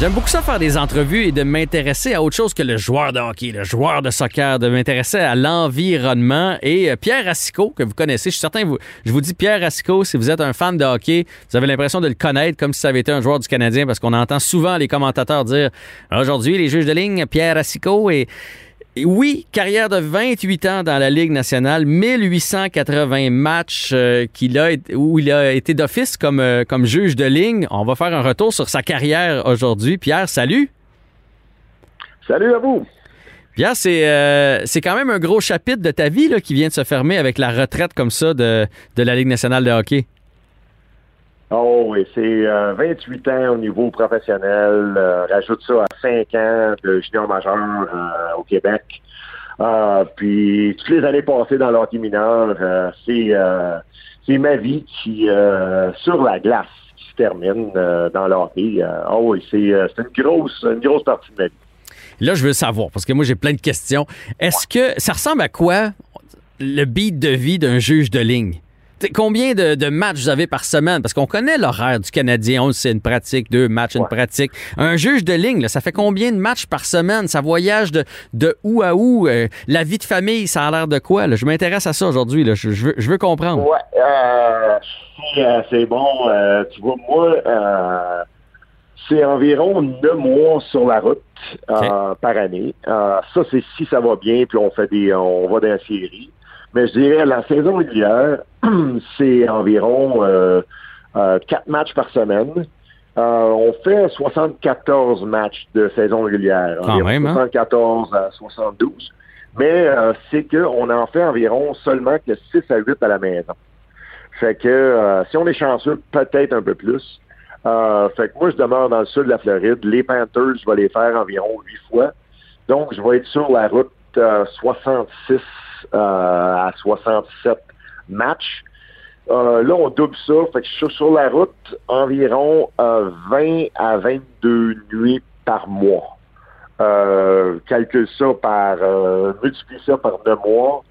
J'aime beaucoup ça faire des entrevues et de m'intéresser à autre chose que le joueur de hockey, le joueur de soccer, de m'intéresser à l'environnement. Et euh, Pierre Racicot, que vous connaissez, je suis certain, vous, je vous dis Pierre Racicot, si vous êtes un fan de hockey, vous avez l'impression de le connaître comme si ça avait été un joueur du Canadien, parce qu'on entend souvent les commentateurs dire aujourd'hui, les juges de ligne, Pierre Racicot et et oui, carrière de 28 ans dans la Ligue nationale, 1880 matchs euh, qu'il a, où il a été d'office comme, euh, comme juge de ligne. On va faire un retour sur sa carrière aujourd'hui. Pierre, salut. Salut à vous. Pierre, c'est euh, c'est quand même un gros chapitre de ta vie là, qui vient de se fermer avec la retraite comme ça de, de la Ligue nationale de hockey. Oh oui, c'est euh, 28 ans au niveau professionnel. Euh, rajoute ça à 5 ans de junior majeur euh, au Québec. Euh, puis toutes les années passées dans l'hockey mineur, euh, c'est euh, c'est ma vie qui euh, sur la glace qui se termine euh, dans l'hockey. Euh, oh oui, c'est euh, c'est une grosse une grosse partie de ma vie. Là, je veux savoir, parce que moi, j'ai plein de questions. Est-ce que ça ressemble à quoi le beat de vie d'un juge de ligne? Combien de, de matchs vous avez par semaine? Parce qu'on connaît l'horaire du Canadien. On le sait, une pratique, deux matchs, une Ouais. pratique. Un juge de ligne, là, ça fait combien de matchs par semaine? Ça voyage de, de où à où? Euh, la vie de famille, ça a l'air de quoi? là? Je m'intéresse à ça aujourd'hui. Je, je veux, je veux comprendre. Ouais, euh, c'est, euh, c'est bon. Euh, tu vois, moi, c'est environ neuf mois sur la route par année. Ça, c'est si ça va bien, puis on fait des, on va dans la série. Mais je dirais la saison régulière, c'est environ euh, euh, quatre matchs par semaine. Euh, on fait 74 matchs de saison régulière. Quand même, hein? 74 à 72. Mais euh, c'est qu'on en fait environ seulement que 6 à 8 à la maison. Fait que euh, si on est chanceux, peut-être un peu plus. Euh, fait que moi, je demeure dans le sud de la Floride. Les Panthers, je vais les faire environ huit fois. Donc, je vais être sur la route euh, 66 euh, à 67 matchs. Euh, là, on double ça. Fait je suis sur la route environ euh, 20 à 22 nuits par mois. Euh, calcule ça par, euh, multiplie ça par deux mois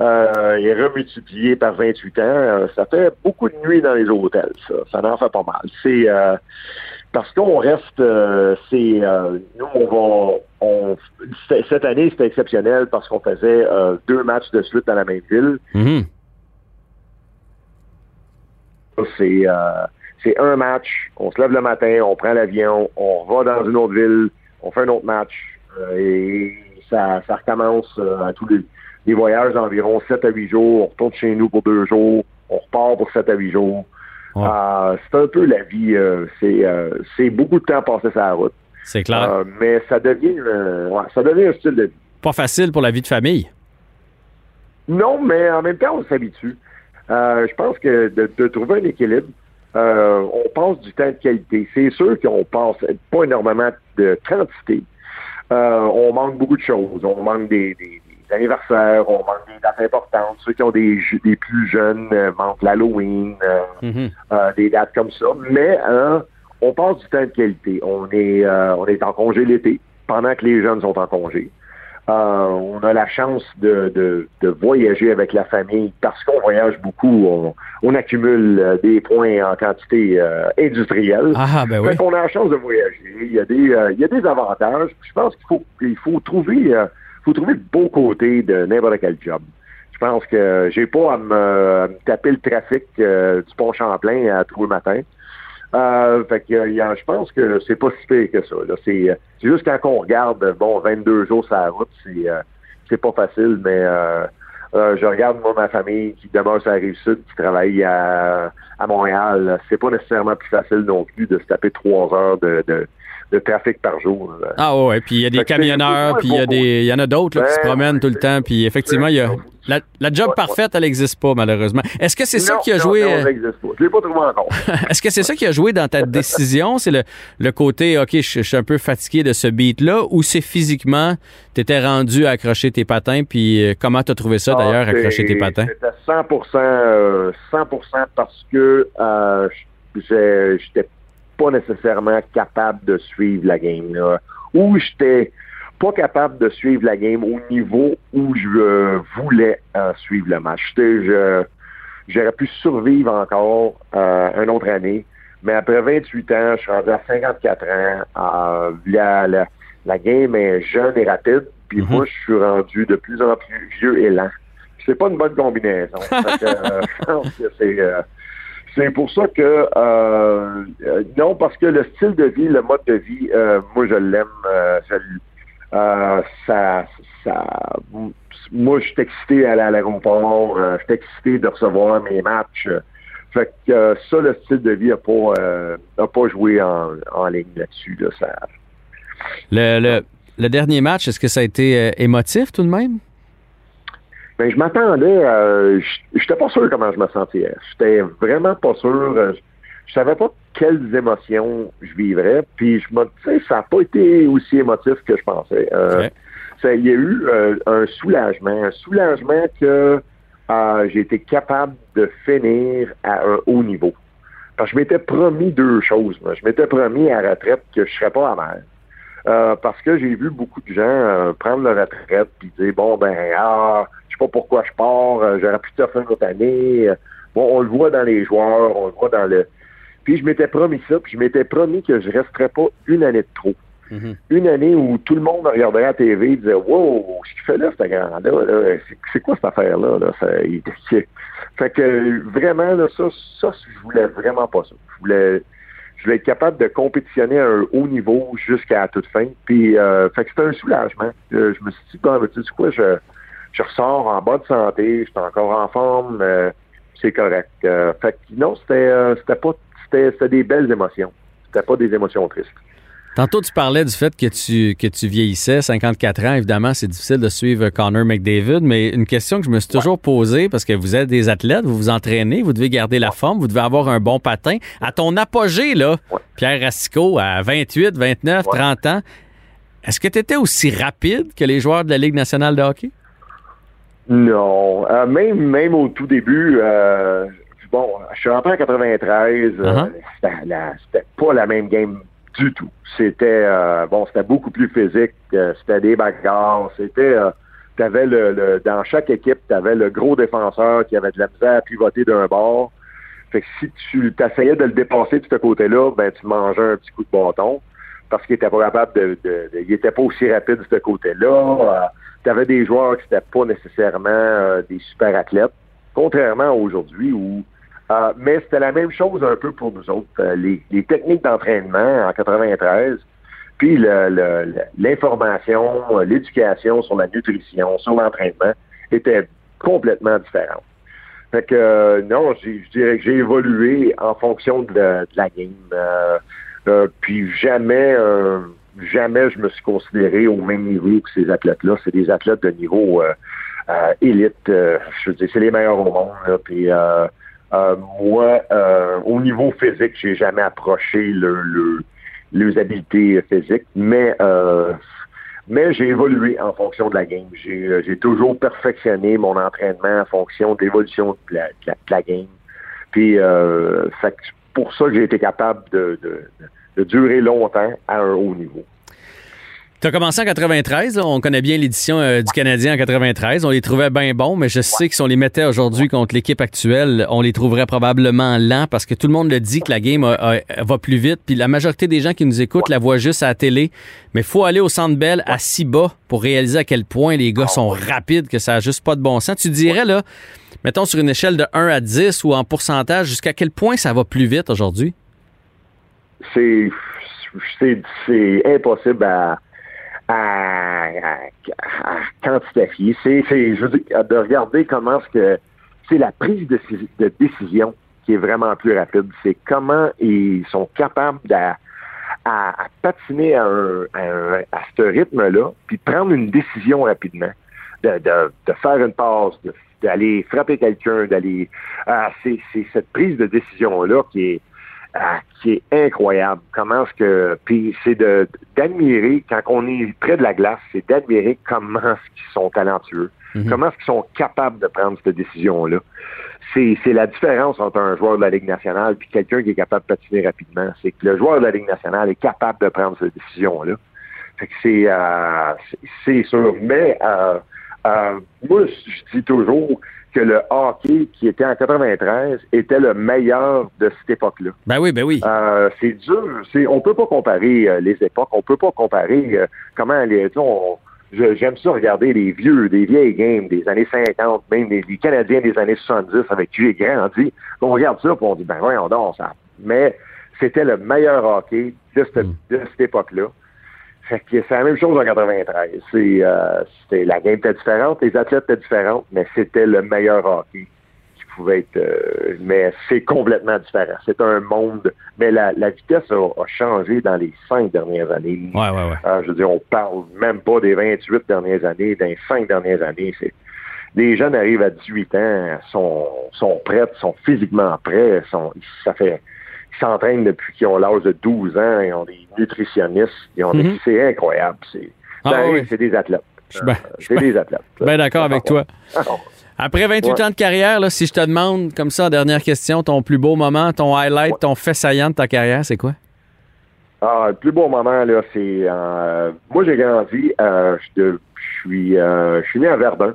euh, et remultiplié par 28 ans, euh, ça fait beaucoup de nuits dans les hôtels, ça. Ça en fait pas mal. C'est euh, parce qu'on reste, euh, c'est euh, nous on va, on, c- cette année c'était exceptionnel parce qu'on faisait euh, deux matchs de suite dans la même ville. Mhm. C'est euh, c'est un match, on se lève le matin, on prend l'avion, on va dans une autre ville, on fait un autre match euh, et ça, ça recommence euh, à tous les, les voyages d'environ 7 à 8 jours. On retourne chez nous pour deux jours, on repart pour 7 à 8 jours. Ouais. Euh, c'est un peu la vie. euh, c'est euh, c'est beaucoup de temps passé sur la route. C'est clair. Euh, mais ça devient, euh, ouais, ça devient un style de vie. Pas facile pour la vie de famille. Non, mais en même temps, on s'habitue. Euh, je pense que de, de trouver un équilibre, on passe du temps de qualité. C'est sûr qu'on passe pas énormément de quantité. On manque beaucoup de choses. On manque des, des- des anniversaires, on manque des dates importantes. Ceux qui ont des, plus jeunes manquent l'Halloween, Mhm. des dates comme ça. Mais hein, on passe du temps de qualité. On est, euh, on est en congé l'été, pendant que les jeunes sont en congé. Euh, on a la chance de, de, de voyager avec la famille parce qu'on voyage beaucoup. On, on accumule euh, des points en quantité euh, industrielle. Ah, ben oui. Qu'on a la chance de voyager. Il y a des, euh, il y a des avantages. Je pense qu'il faut, il faut trouver, euh, faut trouver le beau côté de n'importe quel job. Je pense que j'ai pas à me, à me taper le trafic euh, du pont Champlain à tous les matins. Euh, fait que, a- je pense que c'est pas si pire que ça. euh, c'est juste quand on regarde, bon, 22 jours sur la route, c'est, euh, c'est pas facile, mais euh, Euh, je regarde, moi, ma famille qui demeure sur la qui travaille à, à Montréal. C'est pas nécessairement plus facile non plus de se taper trois heures de, de, de trafic par jour. là. Ah ouais, puis il y a des camionneurs, puis il y a des, il y en a d'autres là, qui se Ben, promènent tout le temps, puis effectivement, il y a la, la job Ouais, parfaite, elle n'existe pas malheureusement. Est-ce que c'est ça qui a non, joué non, euh, ça n'existe pas. Je l'ai pas trouvé encore. Est-ce que c'est ça qui a joué dans ta décision? C'est le, le côté, OK, je, je suis un peu fatigué de ce beat-là, ou c'est physiquement, tu étais rendu à accrocher tes patins, puis euh, comment tu as trouvé ça d'ailleurs, Ah, accrocher tes patins? C'était 100 euh, 100% parce que euh, j'ai- j'étais pas nécessairement capable de suivre la game. Là. Ou j'étais pas capable de suivre la game au niveau où je euh, voulais euh, suivre le match. Je- J'aurais pu survivre encore euh, une autre année, mais après 28 ans, je suis rendu à 54 ans. euh, la, la, la game est jeune et rapide, puis Mhm. moi, je suis rendu de plus en plus vieux et lent. C'est pas une bonne combinaison. Que, je pense que c'est c'est pour ça que euh, euh, non, parce que le style de vie, le mode de vie, euh, moi je l'aime. ça, moi je suis excité à aller à l'aéroport, je suis excité de recevoir mes matchs. fait que ça, le style de vie n'a pas, pas joué en, en ligne là-dessus. Là, ça, Le, le, le dernier match, est-ce que ça a été émotif tout de même? Ben, je m'attendais, je j'étais pas sûr comment je me sentirais. J'étais vraiment pas sûr. euh, je, savais pas quelles émotions je vivrais. Puis je me disais, ça n'a pas été aussi émotif que je pensais. Euh, ça- Il y a eu euh, un soulagement, un soulagement que euh, j'ai été capable de finir à un haut niveau. Parce que je m'étais promis deux choses. moi. Je m'étais promis à la retraite que je serais pas amer. Euh, parce que j'ai vu beaucoup de gens euh, prendre leur retraite puis dire bon ben ah sais pas pourquoi je pars, euh, j'aurais pu te faire une autre année. Euh, Bon, on le voit dans les joueurs, on le voit dans le. Puis je m'étais promis ça, puis je m'étais promis que je resterais pas une année de trop. Mhm. Une année où tout le monde regarderait à la TV et disait Wow, ce qu'il fait là, ce grand-là, là, c'est- quoi cette affaire-là? Là? Fait que vraiment, là, ça, ça, je voulais vraiment pas ça. Je voulais je voulais être capable de compétitionner à un haut niveau jusqu'à la toute fin. Puis, euh, fait que c'était un soulagement. Euh, je me suis dit, bon, tu sais quoi, je, je ressors en bonne santé, je suis encore en forme, euh, c'est correct. Euh, fait que non, c'était, euh, c'était pas, c'était, c'était des belles émotions. C'était pas des émotions tristes. Tantôt, tu parlais du fait que tu, que tu vieillissais, 54 ans. Évidemment, c'est difficile de suivre Connor McDavid, mais une question que je me suis toujours posée, parce que vous êtes des athlètes, vous vous entraînez, vous devez garder la forme, vous devez avoir un bon patin. À ton apogée, là, Ouais. Pierre Racicot, à 28, 29, Ouais. 30 ans, est-ce que tu étais aussi rapide que les joueurs de la Ligue nationale de hockey? Non. Euh, même, même au tout début, euh, bon, je suis rentré en 93, euh, Uh-huh. c'était, pas la même game du tout. C'était euh, bon, c'était beaucoup plus physique, euh, c'était des bagarres, c'était euh, t'avais le, le dans chaque équipe, tu avais le gros défenseur qui avait de la misère à pivoter d'un bord. Fait que si tu t'essayais de le dépasser de ce côté-là, ben tu mangeais un petit coup de bâton parce qu'il était pas capable de, de- de- il était pas aussi rapide de ce côté-là. Tu avais des joueurs qui n'étaient pas nécessairement euh, des super athlètes, contrairement à aujourd'hui euh, mais c'était la même chose un peu pour nous autres. Euh, les, techniques d'entraînement en 93, puis l'information, l'éducation sur la nutrition, sur l'entraînement étaient complètement différentes. Fait que non, je dirais que j'ai évolué en fonction de, la- game. Puis jamais, jamais je me suis considéré au même niveau que ces athlètes-là. C'est des athlètes de niveau euh, euh, élite. euh, je veux dire, c'est les meilleurs au monde. moi, au niveau physique, j'ai jamais approché le, le, leurs habiletés physiques, mais mais j'ai évolué en fonction de la game. J'ai toujours perfectionné mon entraînement en fonction de l'évolution de la, de la- game. Puis pour ça que j'ai été capable de, de durer longtemps à un haut niveau. Tu as commencé en 93, là. on connaît bien l'édition euh, du Canadien en 93. On les trouvait bien bons, mais je sais que si on les mettait aujourd'hui contre l'équipe actuelle, on les trouverait probablement lents parce que tout le monde le dit que la game a- a- va plus vite. Puis la majorité des gens qui nous écoutent la voient juste à la télé. Mais faut aller au centre belle à si bas pour réaliser à quel point les gars sont rapides, que ça n'a juste pas de bon sens. Tu dirais, là, mettons sur une échelle de 1 à 10 ou en pourcentage, jusqu'à quel point ça va plus vite aujourd'hui? C'est impossible à, à, à, à quantifier. C'est, je veux dire, de regarder comment est-ce que c'est la prise de, décision qui est vraiment plus rapide. C'est comment ils sont capables de, à, patiner à, un, à, un- à ce rythme-là, puis prendre une décision rapidement, de, de, de faire une passe, d'aller frapper quelqu'un, d'aller. ah, c'est cette prise de décision-là qui est ah, qui est incroyable. Comment est-ce que. Puis c'est de d'admirer, quand on est près de la glace, c'est d'admirer comment est-ce qu'ils sont talentueux. Comment est-ce qu'ils sont capables de prendre cette décision-là. C'est, c'est la différence entre un joueur de la Ligue nationale puis quelqu'un qui est capable de patiner rapidement. C'est que le joueur de la Ligue nationale est capable de prendre cette décision-là. Fait que c'est, euh, sûr. Mais euh, euh, moi, je dis toujours que le hockey qui était en 93 était le meilleur de cette époque-là. Ben oui, ben oui. Euh, c'est dur. C'est, on peut pas comparer euh, les époques. On peut pas comparer euh, comment les. on- je- j'aime ça regarder les vieux, des vieilles games des années 50, même les, les Canadiens des années 70 avec qui j'ai grandi. On regarde ça et on dit ben voyons donc ça. Mais c'était le meilleur hockey de cette, de cette époque-là. C'est la même chose en 93. C'est, euh, la game était différente, les athlètes étaient différents, mais c'était le meilleur hockey qui pouvait être. euh, mais c'est complètement différent. C'est un monde. Mais la, la vitesse a, a changé dans les cinq dernières années. Ouais, ouais, ouais. Euh, je veux dire, on parle même pas des 28 dernières années, des cinq dernières années. C'est, les jeunes arrivent à 18 ans, sont, sont prêts, sont physiquement prêts, sont, ça fait, ils s'entraînent depuis qu'ils ont l'âge de 12 ans, ils ont des nutritionnistes, ils ont des- Mhm. c'est incroyable. C'est, Ah oui. c'est des athlètes. Je suis ben- Euh, c'est des athlètes. Ben d'accord avec toi. Ah. Après 28 Ouais. ans de carrière, là, si je te demande, comme ça, en dernière question, ton plus beau moment, ton highlight, Ouais. ton fait saillant de ta carrière, c'est quoi? Ah, le plus beau moment, là, c'est... euh, moi, j'ai grandi, euh, je de- je suis euh, je suis né à Verdun.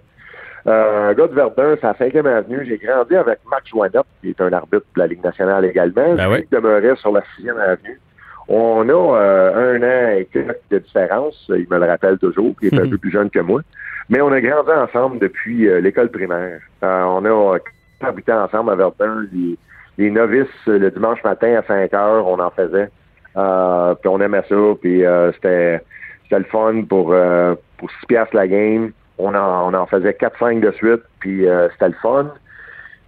Euh, un gars de Verdun, c'est à 5e Avenue. J'ai grandi avec Marc Joannot, qui est un arbitre de la Ligue nationale également. Ben oui. demeurait sur la 6e Avenue. On a euh, un an et quelques de différence. Il me le rappelle toujours, il est un peu plus jeune que moi. Mais on a grandi ensemble depuis euh, l'école primaire. Euh, on a habité ensemble à Verdun. Les, les novices, euh, le dimanche matin à 5 heures, on en faisait. Euh, puis on aimait ça. Puis euh, c'était c'était le fun pour, euh, pour 6 piastres la game. On en, on en faisait 4-5 de suite. Puis euh, c'était le fun.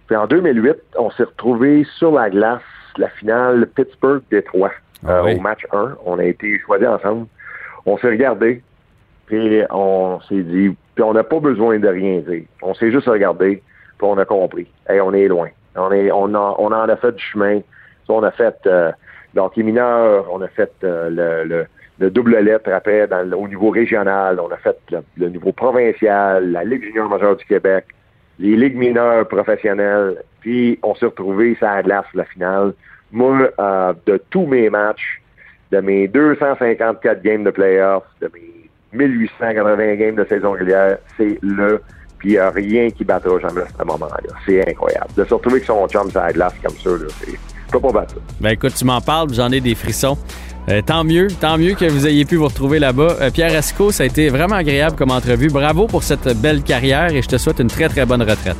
Puis en 2008, on s'est retrouvés sur la glace, la finale Pittsburgh-Détroit. Ah euh. Au match 1, on a été choisis ensemble. On s'est regardé, puis on s'est dit, puis on n'a pas besoin de rien dire. On s'est juste regardé, puis on a compris. Et on est loin. On est, on, a- on en a fait du chemin. On a fait euh, l'hockey mineur, on a fait euh, le, le, le double lettre après dans, au niveau régional, on a fait le, niveau provincial, la Ligue junior majeure du Québec, les ligues mineures professionnelles, puis on s'est retrouvés sur la glace la finale. Moi, euh, de tous mes matchs, de mes 254 games de playoffs, de mes 1880 games de saison régulière, c'est le, puis il n'y a rien qui battra jamais à ce moment-là. C'est incroyable. De se retrouver avec son chum la glace comme ça, là, c'est, je peux pas battre ça. Ben écoute, tu m'en parles, j'en ai des frissons. Euh, tant mieux, tant mieux que vous ayez pu vous retrouver là-bas. Euh, Pierre Asco, ça a été vraiment agréable comme entrevue. Bravo pour cette belle carrière et je te souhaite une très très bonne retraite.